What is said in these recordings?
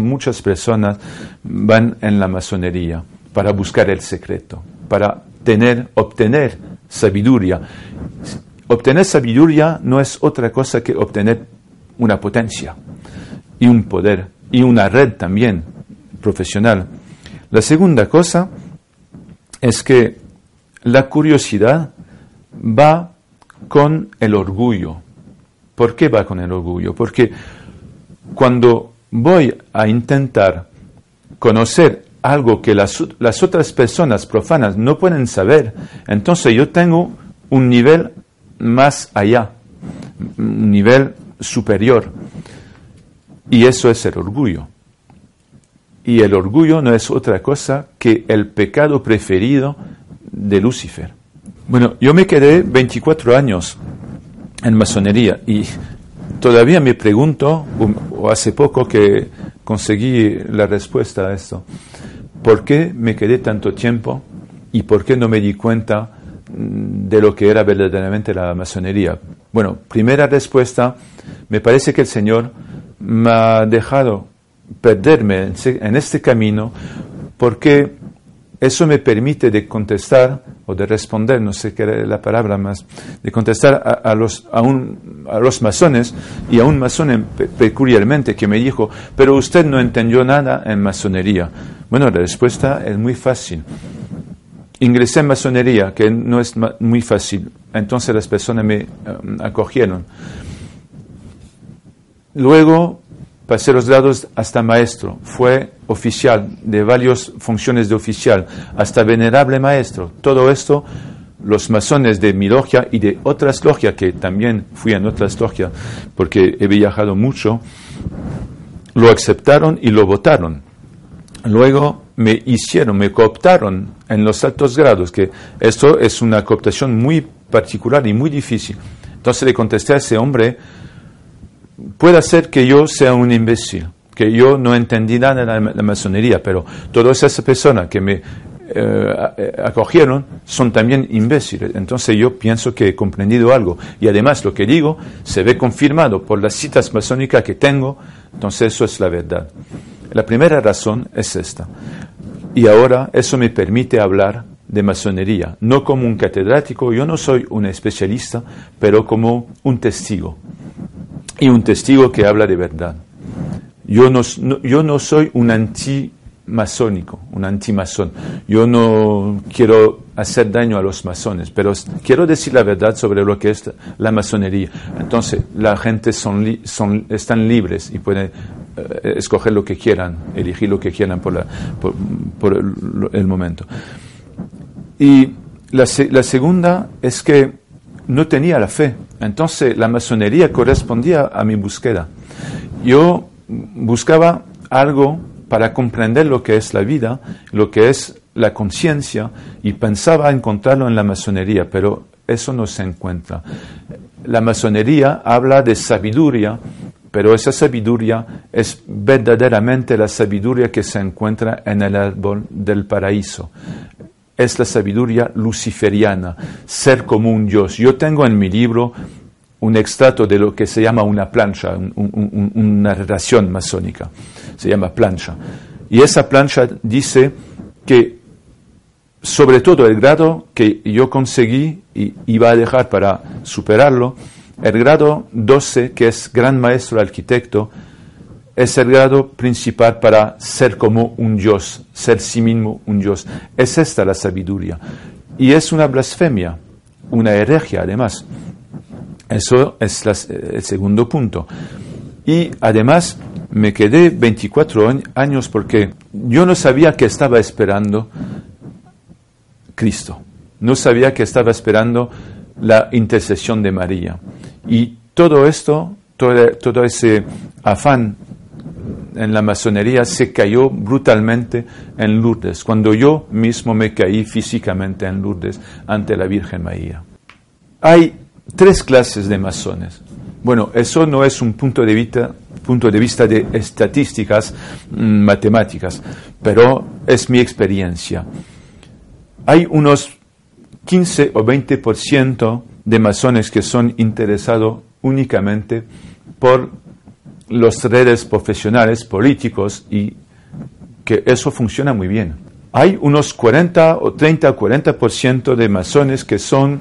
Muchas personas van en la masonería para buscar el secreto, para tener, obtener sabiduría. Obtener sabiduría no es otra cosa que obtener una potencia y un poder y una red también profesional. La segunda cosa es que la curiosidad va con el orgullo. ¿Por qué va con el orgullo? Porque cuando voy a intentar conocer algo que las, otras personas profanas no pueden saber, entonces yo tengo un nivel más allá, un nivel superior. Y eso es el orgullo. Y el orgullo no es otra cosa que el pecado preferido de Lucifer. Bueno, yo me quedé 24 años en masonería y todavía me pregunto, o hace poco que conseguí la respuesta a esto, ¿por qué me quedé tanto tiempo y por qué no me di cuenta mm, de lo que era verdaderamente la masonería? Bueno, primera respuesta, me parece que el Señor me ha dejado perderme en este camino porque eso me permite de contestar o de responder, no sé qué era la palabra más, de contestar a, los, a, un, a, los masones y a un masón peculiarmente que me dijo, pero usted no entendió nada en masonería. Bueno, la respuesta es muy fácil. Ingresé en masonería, que no es muy fácil. Entonces las personas me um, acogieron. Luego pasé los grados hasta maestro, fue oficial, de varias funciones de oficial, hasta venerable maestro. Todo esto, los masones de mi logia y de otras logias, que también fui en otras logias, porque he viajado mucho, lo aceptaron y lo votaron. Luego me hicieron, me cooptaron en los altos grados, que esto es una cooptación muy particular y muy difícil. Entonces le contesté a ese hombre, puede ser que yo sea un imbécil, que yo no entendí nada de la, masonería, pero todas esas personas que me eh, acogieron son también imbéciles. Entonces yo pienso que he comprendido algo. Y además lo que digo se ve confirmado por las citas masónicas que tengo, entonces eso es la verdad. La primera razón es esta. Y ahora eso me permite hablar de masonería, no como un catedrático, yo no soy un especialista, pero como un testigo y un testigo que habla de verdad. Yo no, yo no soy un anti-masónico, un anti-masón. Yo no quiero hacer daño a los masones, pero quiero decir la verdad sobre lo que es la masonería. Entonces, la gente son, son, están libres y pueden eh, escoger lo que quieran, elegir lo que quieran por, la, por, el, momento. Y la, la segunda es que no tenía la fe. Entonces la masonería correspondía a mi búsqueda. Yo buscaba algo para comprender lo que es la vida, lo que es la conciencia, y pensaba encontrarlo en la masonería, pero eso no se encuentra. La masonería habla de sabiduría, pero esa sabiduría es verdaderamente la sabiduría que se encuentra en el árbol del paraíso es la sabiduría luciferiana, ser como un Dios. Yo tengo en mi libro un extracto de lo que se llama una plancha, una relación masónica, se llama plancha. Y esa plancha dice que sobre todo el grado que yo conseguí y iba a dejar para superarlo, el grado 12, que es gran maestro arquitecto, es el grado principal para ser como un Dios, ser sí mismo un Dios. Es esta la sabiduría. Y es una blasfemia, una herejía además. Eso es el segundo punto. Y además me quedé 24 años porque yo no sabía que estaba esperando Cristo. No sabía que estaba esperando la intercesión de María. Y todo esto, todo, todo ese afán en la masonería se cayó brutalmente en Lourdes, cuando yo mismo me caí físicamente en Lourdes ante la Virgen María. Hay tres clases de masones. Bueno, eso no es un punto de vista, punto de, vista de estadísticas mm, matemáticas, pero es mi experiencia. Hay unos 15 o 20% de masones que son interesados únicamente por los redes profesionales, políticos, y que eso funciona muy bien. Hay unos 40 o 30 o 40% de masones que son,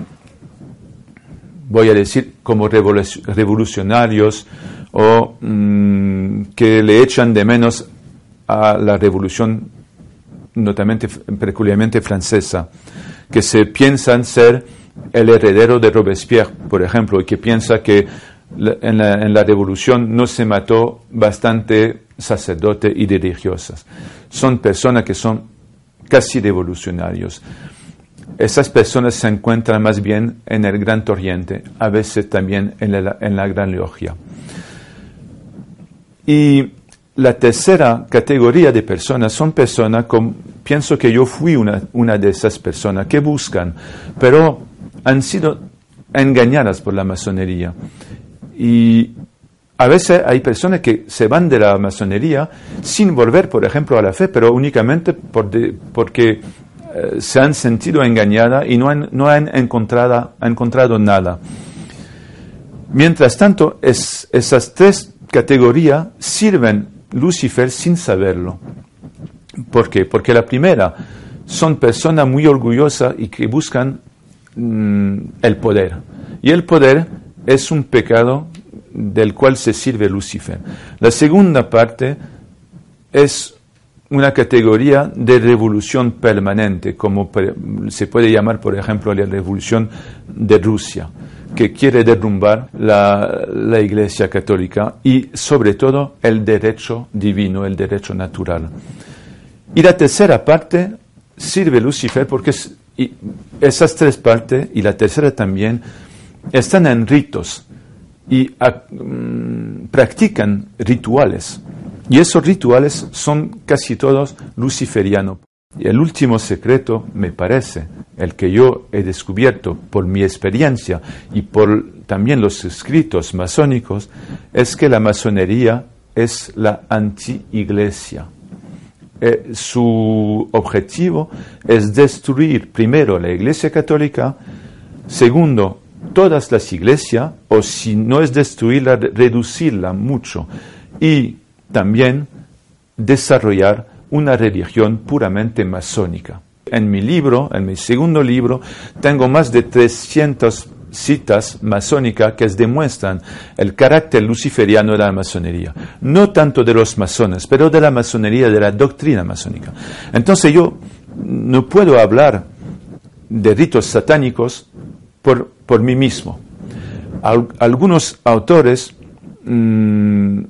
voy a decir, como revolucionarios o mm, que le echan de menos a la revolución notamente, peculiarmente francesa, que se piensan ser el heredero de Robespierre, por ejemplo, y que piensa que en la, revolución no se mató bastante sacerdotes y religiosas. Son personas que son casi revolucionarios. Esas personas se encuentran más bien en el Gran Oriente, a veces también en la, en Gran Logia. Y la tercera categoría de personas son personas, como, pienso que yo fui una, una de esas personas, que buscan, pero han sido engañadas por la masonería. Y a veces hay personas que se van de la masonería sin volver, por ejemplo, a la fe, pero únicamente porque eh, se han sentido engañadas y no han, no han encontrado, encontrado nada. Mientras tanto, es, esas tres categorías sirven Lucifer sin saberlo. ¿Por qué? Porque la primera son personas muy orgullosas y que buscan mm, el poder. Y el poder es un pecado del cual se sirve Lucifer. La segunda parte es una categoría de revolución permanente, como se puede llamar, por ejemplo, la revolución de Rusia, que quiere derrumbar la, Iglesia católica y, sobre todo, el derecho divino, el derecho natural. Y la tercera parte sirve Lucifer porque esas tres partes, y la tercera también, están en ritos y mm, practican rituales. Y esos rituales son casi todos luciferianos. Y el último secreto, me parece, el que yo he descubierto por mi experiencia y por también los escritos masónicos, es que la masonería es la anti-iglesia. Eh, su objetivo es destruir primero la iglesia católica, segundo todas las iglesias, o si no es destruirla, reducirla mucho, y también desarrollar una religión puramente masónica. En mi libro, en mi segundo libro, tengo más de 300 citas masónicas que demuestran el carácter luciferiano de la masonería. No tanto de los masones, pero de la masonería, de la doctrina masónica. Entonces yo no puedo hablar de ritos satánicos por, por mí mismo. algunos autores mm,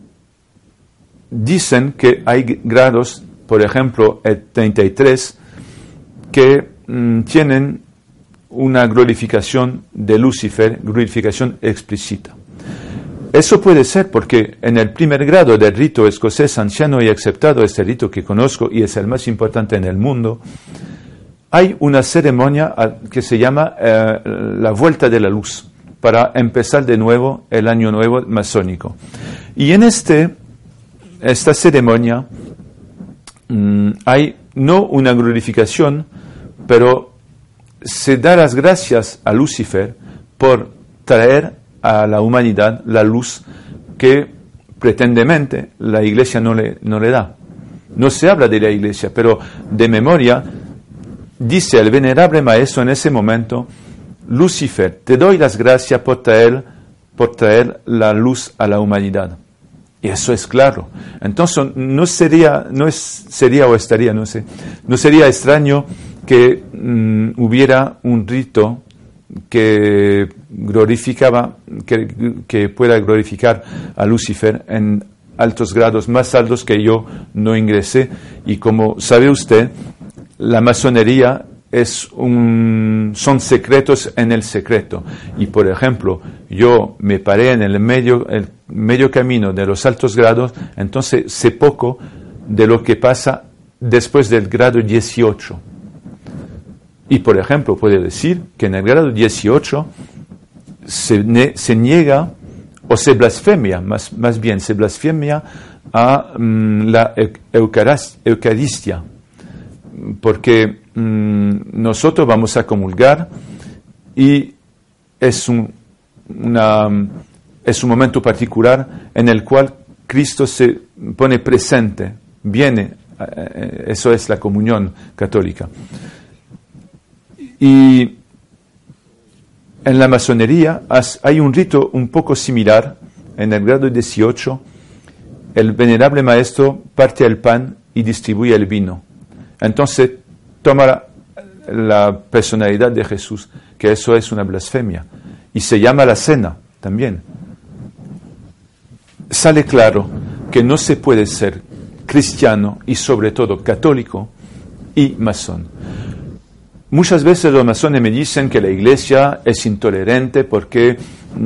dicen que hay grados, por ejemplo, el 33, que mm, tienen una glorificación de Lucifer, glorificación explícita. Eso puede ser porque en el primer grado del rito escocés anciano y aceptado, este rito que conozco y es el más importante en el mundo, hay una ceremonia que se llama eh, la vuelta de la luz para empezar de nuevo el año nuevo masónico. Y en este, esta ceremonia mm, hay no una glorificación, pero se da las gracias a Lucifer por traer a la humanidad la luz que pretendemente la iglesia no le, no le da. No se habla de la iglesia, pero de memoria dice el venerable maestro en ese momento, Lucifer, te doy las gracias por traer, por traer la luz a la humanidad. Y eso es claro. Entonces, no sería, no es, sería o estaría, no sé, no sería extraño que mm, hubiera un rito que glorificaba, que, que, pueda glorificar a Lucifer en altos grados, más altos que yo no ingresé. Y como sabe usted, la masonería es un, son secretos en el secreto. Y por ejemplo, yo me paré en el medio, el medio camino de los altos grados, entonces sé poco de lo que pasa después del grado 18. Y por ejemplo, puedo decir que en el grado 18 se, niega o se blasfemia, más, más bien se blasfemia a mm, la Eucaristia, porque mm, nosotros vamos a comulgar y es un, es un momento particular en el cual Cristo se pone presente, viene, eh, eso es la comunión católica. Y en la masonería hay un rito un poco similar, en el grado 18, el venerable maestro parte el pan y distribuye el vino. Entonces toma la personalidad de Jesús, que eso es una blasfemia, y se llama la cena también. Sale claro que no se puede ser cristiano y sobre todo católico y masón. Muchas veces los masones me dicen que la iglesia es intolerante porque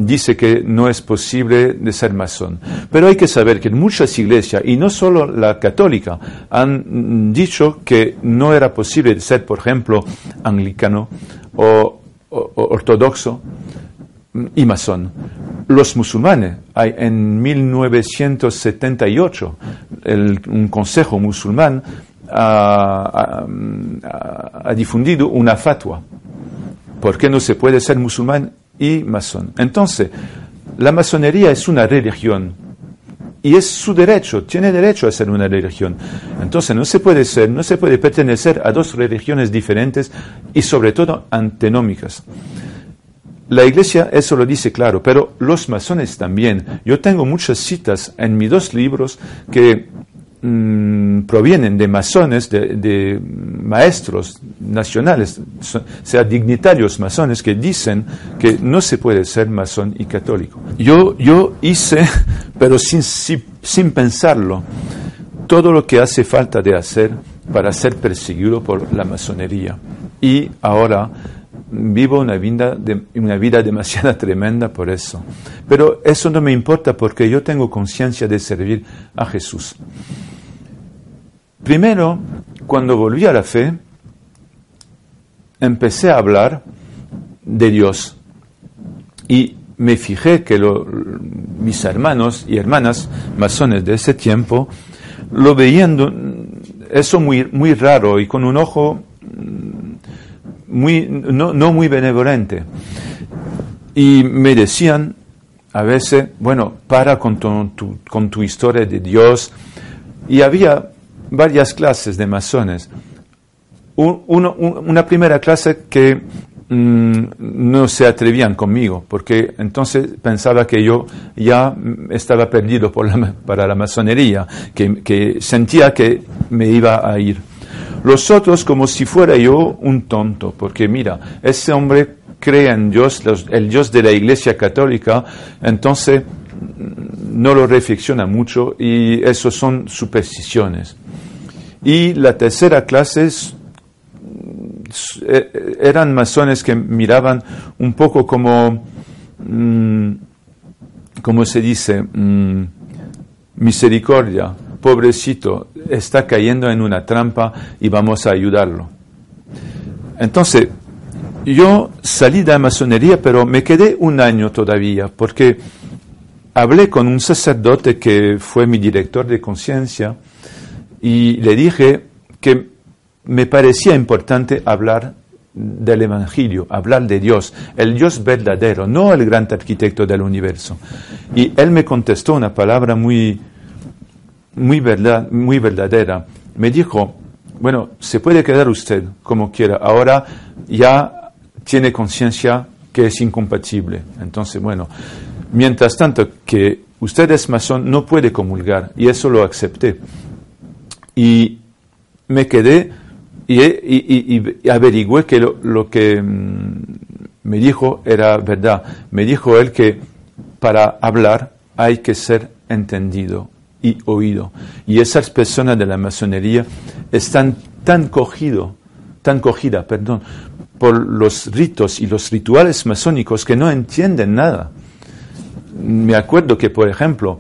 dice que no es posible ser masón. Pero hay que saber que muchas iglesias, y no solo la católica, han dicho que no era posible ser, por ejemplo, anglicano o, ortodoxo y masón. Los musulmanes, en 1978, un consejo musulmán ha, difundido una fatua. ¿Por qué no se puede ser musulmán y masón? Entonces, la masonería es una religión y es su derecho, tiene derecho a ser una religión. Entonces no se puede ser, no se puede pertenecer a dos religiones diferentes y sobre todo antenómicas. La iglesia eso lo dice claro, pero los masones también. Yo tengo muchas citas en mis dos libros que Mm, provienen de masones, de, maestros nacionales, sea dignitarios masones, que dicen que no se puede ser masón y católico. Yo, yo hice, pero sin, sin pensarlo, todo lo que hace falta de hacer para ser perseguido por la masonería. Y ahora vivo una vida, de, una vida demasiado tremenda por eso. Pero eso no me importa porque yo tengo conciencia de servir a Jesús. Primero, cuando volví a la fe, empecé a hablar de Dios y me fijé que mis hermanos y hermanas masones de ese tiempo lo veían eso muy, muy raro y con un ojo mm, muy, no, no muy benevolente. Y me decían a veces, bueno, para con tu, con tu historia de Dios. Y había varias clases de masones. Una primera clase que mm, no se atrevían conmigo, porque entonces pensaba que yo ya estaba perdido por para la masonería, que, sentía que me iba a ir. Los otros como si fuera yo un tonto, porque mira, ese hombre cree en Dios, el Dios de la Iglesia Católica, entonces mm, no lo reflexiona mucho y eso son supersticiones. Y la tercera clase eh, eran masones que miraban un poco como, mm, como se dice, mm, misericordia, pobrecito, está cayendo en una trampa y vamos a ayudarlo. Entonces, yo salí de la masonería, pero me quedé un año todavía, porque hablé con un sacerdote que fue mi director de conciencia, y le dije que me parecía importante hablar del Evangelio, hablar de Dios, el Dios verdadero, no el gran arquitecto del universo. Y él me contestó una palabra muy, muy, verdad, muy verdadera. Me dijo, bueno, se puede quedar usted como quiera, ahora ya tiene conciencia que es incompatible. Entonces, bueno, mientras tanto que usted es masón, no puede comulgar, y eso lo acepté. Y me quedé y, y, averigüé que lo, que mm, me dijo era verdad. Me dijo él que para hablar hay que ser entendido y oído. Y esas personas de la masonería están tan cogidos tan cogida, perdón, por los ritos y los rituales masónicos que no entienden nada. Me acuerdo que, por ejemplo,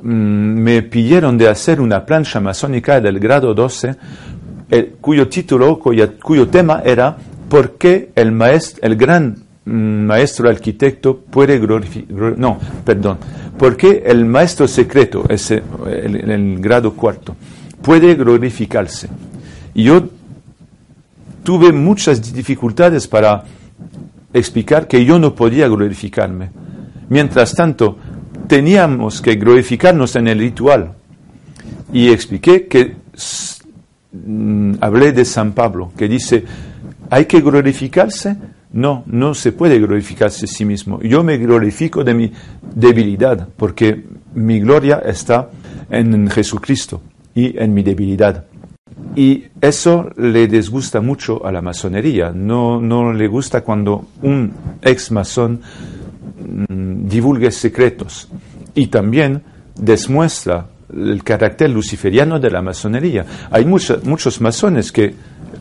mm, me pidieron de hacer una plancha masónica del grado 12, cuyo título, cuyo, tema era ¿Por qué el, maestro, el gran mm, maestro arquitecto puede glorificar? No, perdón. ¿Por qué el maestro secreto, ese, el, el grado cuarto, puede glorificarse? Y yo tuve muchas dificultades para explicar que yo no podía glorificarme. Mientras tanto, teníamos que glorificarnos en el ritual. Y expliqué que mm, hablé de San Pablo, que dice, ¿hay que glorificarse? No, no se puede glorificarse a sí mismo. Yo me glorifico de mi debilidad, porque mi gloria está en Jesucristo y en mi debilidad. Y eso le disgusta mucho a la masonería. No, no le gusta cuando un ex masón mm, divulgue secretos y también demuestra el carácter luciferiano de la masonería. Hay muchos, muchos masones que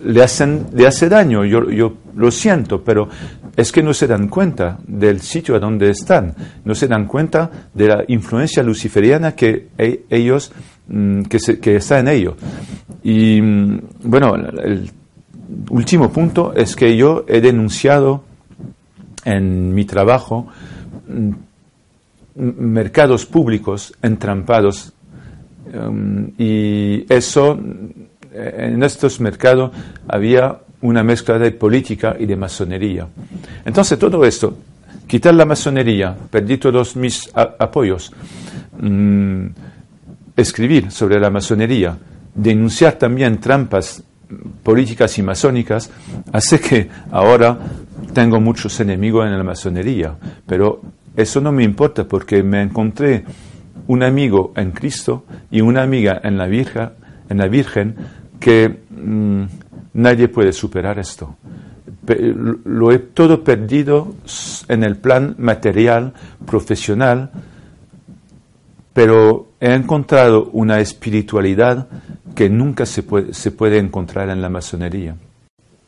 le hacen le hace daño, yo, yo lo siento, pero es que no se dan cuenta del sitio a donde están, no se dan cuenta de la influencia luciferiana que e, ellos mm, que, que está en ellos. Y mm, bueno, el último punto es que yo he denunciado en mi trabajo mm, mercados públicos entrampados um, y eso en estos mercados había una mezcla de política y de masonería. Entonces todo esto, quitar la masonería, perdí todos mis apoyos, mm, escribir sobre la masonería, denunciar también trampas políticas y masónicas, hace que ahora tengo muchos enemigos en la masonería. Pero eso no me importa porque me encontré un amigo en Cristo y una amiga en la Virgen, en la Virgen que mm, nadie puede superar esto. Lo he todo perdido en el plan material, profesional, pero he encontrado una espiritualidad que nunca se puede, se puede encontrar en la masonería.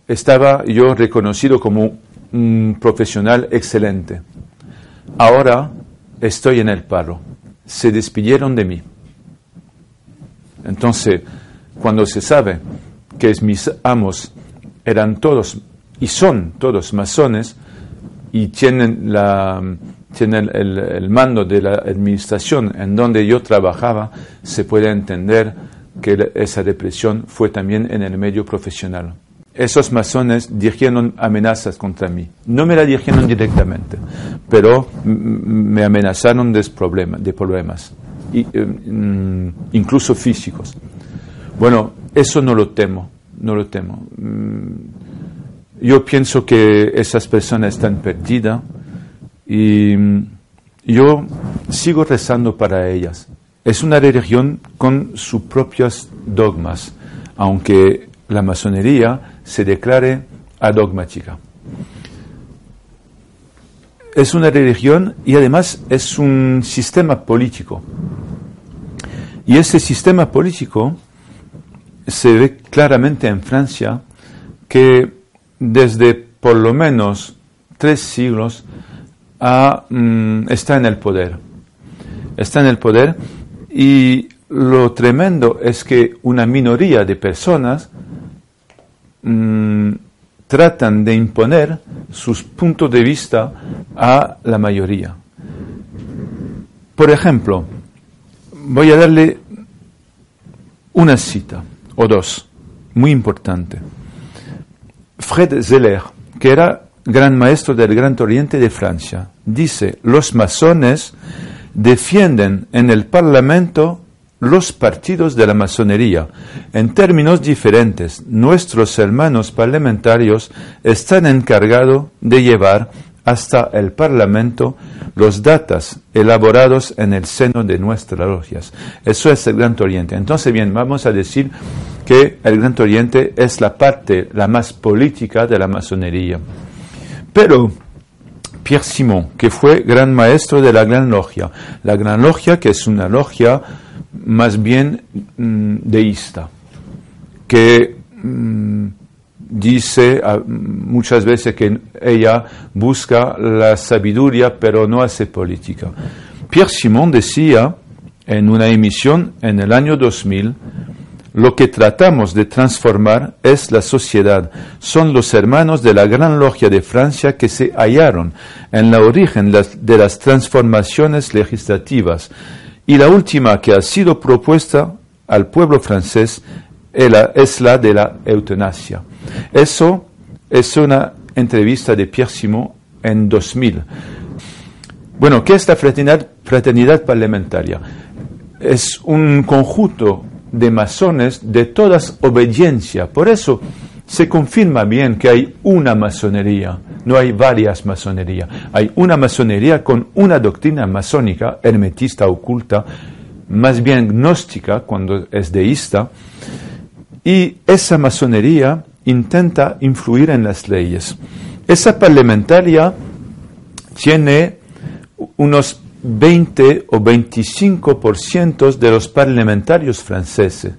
Estaba yo reconocido como un profesional excelente. Ahora estoy en el paro. Se despidieron de mí. Entonces, cuando se sabe que mis amos eran todos y son todos masones y tienen la, tiene el, mando de la administración en donde yo trabajaba, se puede entender que esa represión fue también en el medio profesional. Esos masones dirigieron amenazas contra mí. No me la dirigieron directamente, pero me amenazaron de, problemas, de problemas eh, mm, incluso físicos. Bueno, eso no lo temo, no lo temo. Mm, yo pienso que esas personas están perdidas y mm, yo sigo rezando para ellas. Es una religión con sus propios dogmas, aunque la masonería se declare adogmática. Es una religión y además es un sistema político. Y ese sistema político se ve claramente en Francia que desde por lo menos tres siglos Mm, está en el poder. Está en el poder y lo tremendo es que una minoría de personas mm, tratan de imponer sus puntos de vista a la mayoría. Por ejemplo, voy a darle una cita o dos, muy importante. Fred Zeller, que era gran maestro del Gran Oriente de Francia. Dice, los masones defienden en el Parlamento los partidos de la masonería. En términos diferentes, nuestros hermanos parlamentarios están encargados de llevar hasta el Parlamento los datos elaborados en el seno de nuestras logias. Eso es el Gran Oriente. Entonces, bien, vamos a decir que el Gran Oriente es la parte, la más política de la masonería. Pero Pierre Simon, que fue gran maestro de la Gran Logia, la Gran Logia que es una logia más bien mm, deísta, que mm, dice ah, muchas veces que ella busca la sabiduría pero no hace política. Pierre Simon decía en una emisión en el año 2000, lo que tratamos de transformar es la sociedad. Son los hermanos de la Gran Logia de Francia que se hallaron en la origen de las transformaciones legislativas. Y la última que ha sido propuesta al pueblo francés es la de la eutanasia. Eso es una entrevista de Pierre Simon en 2000. Bueno, ¿qué es la fraternidad, parlamentaria? Es un conjunto de masones de todas obediencia. Por eso se confirma bien que hay una masonería, no hay varias masonerías. Hay una masonería con una doctrina masónica, hermetista, oculta, más bien gnóstica cuando es deísta, y esa masonería intenta influir en las leyes. Esa parlamentaria tiene unos 20 o 25% de los parlamentarios franceses,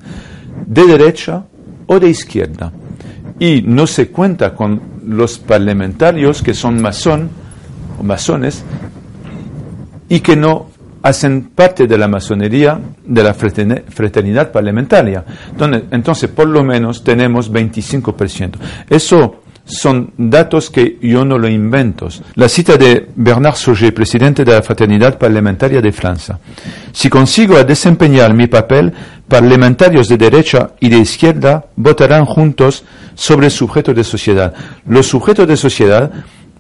de derecha o de izquierda. Y no se cuenta con los parlamentarios que son masón o masones y que no hacen parte de la masonería de la fraternidad parlamentaria. Entonces, entonces por lo menos tenemos 25%. Eso son datos que yo no lo invento. La cita de Bernard Sauger, presidente de la Fraternidad Parlamentaria de Francia. Si consigo desempeñar mi papel, parlamentarios de derecha y de izquierda votarán juntos sobre el sujeto de sociedad. Los sujetos de sociedad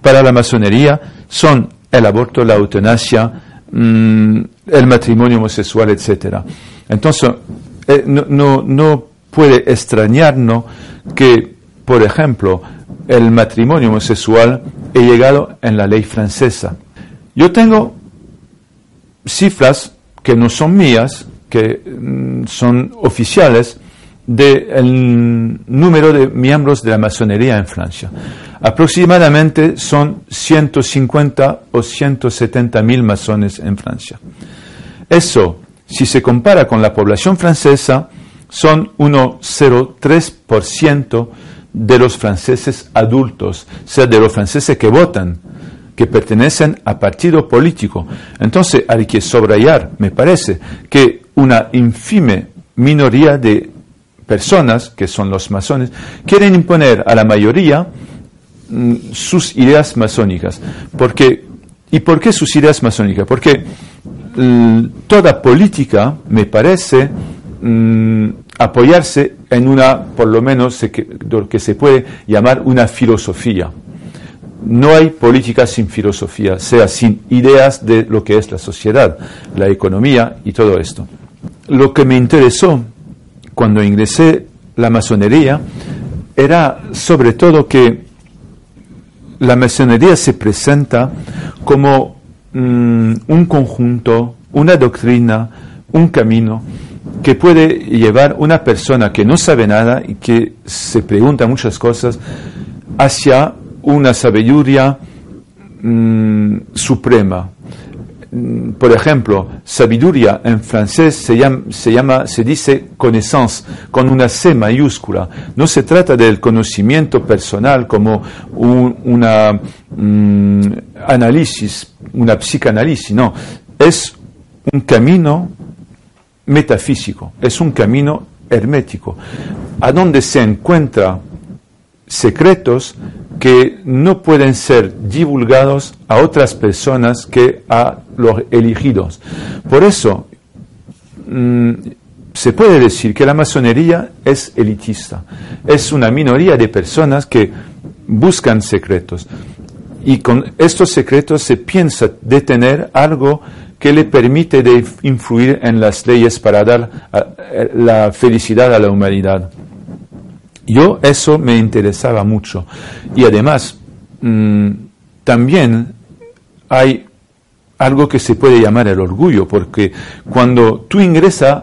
para la masonería son el aborto, la eutanasia, mm, el matrimonio homosexual, etc. Entonces, eh, no, no, no puede extrañarnos que, por ejemplo, el matrimonio homosexual he llegado en la ley francesa. Yo tengo cifras que no son mías, que mm, son oficiales, del número de miembros de la masonería en Francia. Aproximadamente son 150 o 170 mil masones en Francia. Eso, si se compara con la población francesa, son 1,03% de los franceses adultos, o sea, de los franceses que votan, que pertenecen a partido político. Entonces hay que subrayar, me parece, que una infime minoría de personas, que son los masones, quieren imponer a la mayoría mm, sus ideas masónicas. Porque, ¿Y por qué sus ideas masónicas? Porque mm, toda política, me parece, mm, apoyarse en una, por lo menos, lo que se puede llamar una filosofía. No hay política sin filosofía, sea sin ideas de lo que es la sociedad, la economía y todo esto. Lo que me interesó cuando ingresé la masonería era sobre todo que la masonería se presenta como mm, un conjunto, una doctrina, un camino que puede llevar una persona que no sabe nada y que se pregunta muchas cosas hacia una sabiduría mm, suprema. Mm, por ejemplo, sabiduría en francés se llama, se dice connaissance con una C mayúscula. No se trata del conocimiento personal como un una, mm, análisis, una psicanálisis, no. Es un camino metafísico, es un camino hermético, a donde se encuentran secretos que no pueden ser divulgados a otras personas que a los elegidos. Por eso, mm, se puede decir que la masonería es elitista, es una minoría de personas que buscan secretos. Y con estos secretos se piensa detener algo que le permite de influir en las leyes para dar eh, la felicidad a la humanidad. Yo eso me interesaba mucho. Y además, mm, también hay algo que se puede llamar el orgullo, porque cuando tú ingresas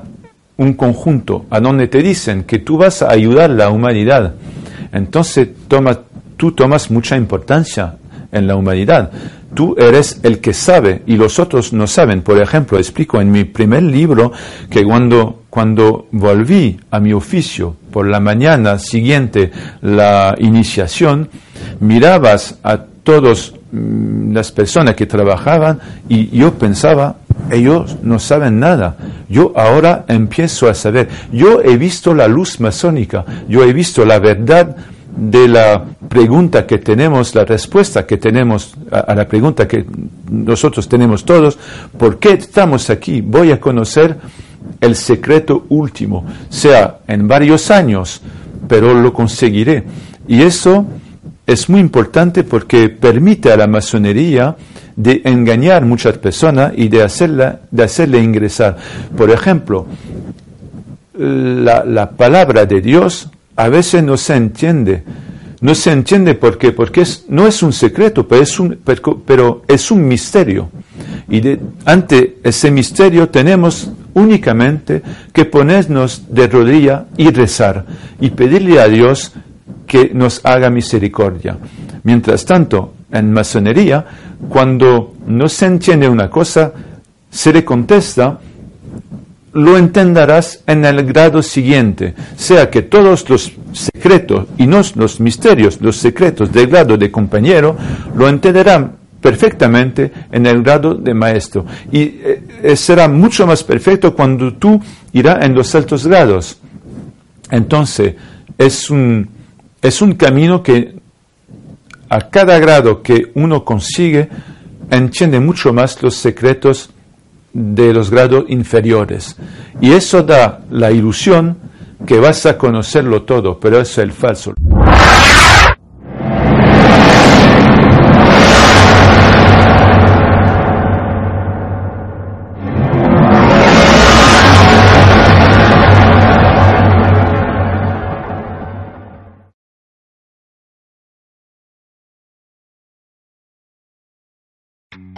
un conjunto a donde te dicen que tú vas a ayudar a la humanidad, entonces tú tomas mucha importancia en la humanidad. Tú eres el que sabe y los otros no saben. Por ejemplo, explico en mi primer libro que cuando, cuando volví a mi oficio por la mañana siguiente la iniciación, mirabas a todas mm, las personas que trabajaban y yo pensaba, ellos no saben nada. Yo ahora empiezo a saber. Yo he visto la luz masónica, yo he visto la verdad de la pregunta que tenemos, la respuesta que tenemos a, la pregunta que nosotros tenemos todos, ¿por qué estamos aquí? Voy a conocer el secreto último, sea en varios años, pero lo conseguiré. Y eso es muy importante porque permite a la masonería de engañar muchas personas y de, hacerla, de hacerle ingresar. Por ejemplo, la, la palabra de Dios a veces no se entiende. No se entiende por qué, porque no es un secreto, pero es un, pero, es un misterio. Y ante ese misterio tenemos únicamente que ponernos de rodilla y rezar y pedirle a Dios que nos haga misericordia. Mientras tanto, en masonería, cuando no se entiende una cosa, se le contesta lo entenderás en el grado siguiente, sea que todos los secretos y no los misterios, los secretos del grado de compañero, lo entenderán perfectamente en el grado de maestro. Y eh, será mucho más perfecto cuando tú irás en los altos grados. Entonces, es un, es un camino que a cada grado que uno consigue, entiende mucho más los secretos de los grados inferiores. Y eso da la ilusión que vas a conocerlo todo, pero es el falso.